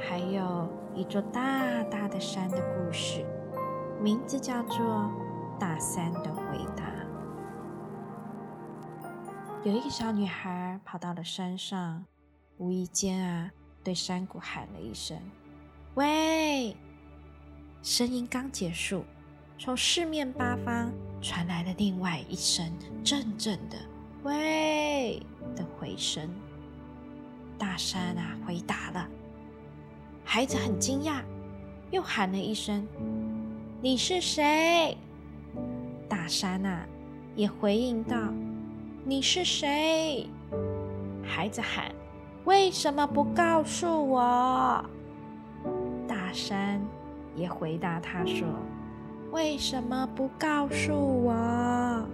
还有一座大大的山的故事，名字叫做《大山的回答》。有一个小女孩跑到了山上，无意间啊，对山谷喊了一声：“喂！”声音刚结束，从四面八方传来了另外一声阵阵的。喂的回声，大山啊回答了。孩子很惊讶，又喊了一声：“你是谁？”大山啊也回应道：“你是谁？”孩子喊：“为什么不告诉我？”大山也回答他说：“为什么不告诉我？”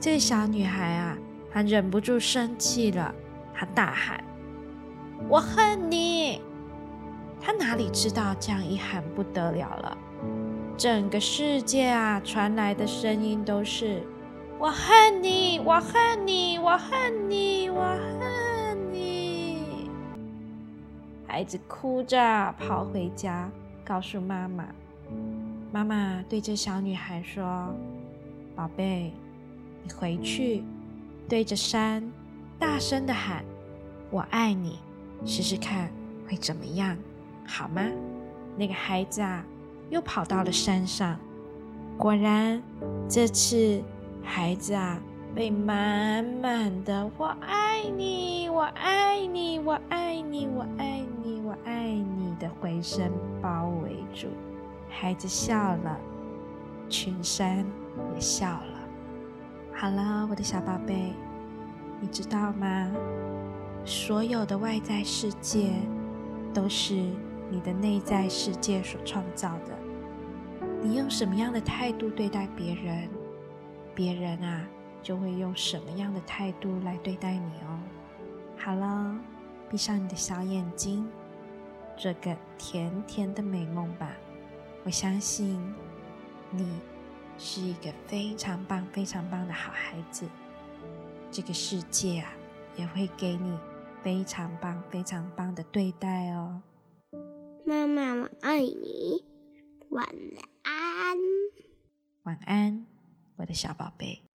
这小女孩啊，她忍不住生气了，她大喊：“我恨你！”他哪里知道这样一喊不得了了，整个世界啊传来的声音都是：“我恨你！我恨你！我恨你！我恨你！”孩子哭着跑回家，告诉妈妈。妈妈对着小女孩说：“宝贝。”你回去，对着山大声的喊：“我爱你！”试试看会怎么样，好吗？那个孩子啊，又跑到了山上。果然，这次孩子啊，被满满的“我爱你，我爱你，我爱你，我爱你，我爱你”的回声包围住。孩子笑了，群山也笑了。好了，我的小宝贝，你知道吗？所有的外在世界都是你的内在世界所创造的。你用什么样的态度对待别人，别人啊就会用什么样的态度来对待你哦。好了，闭上你的小眼睛，做个甜甜的美梦吧。我相信你。是一个非常棒、非常棒的好孩子，这个世界啊，也会给你非常棒、非常棒的对待哦。妈妈，我爱你，晚安。晚安，我的小宝贝。